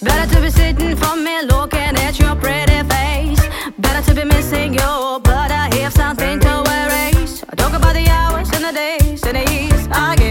Better to be sitting for me looking at your pretty face. Better to be missing you, but I have something to erase. I talk about the hours and the days and the years I get.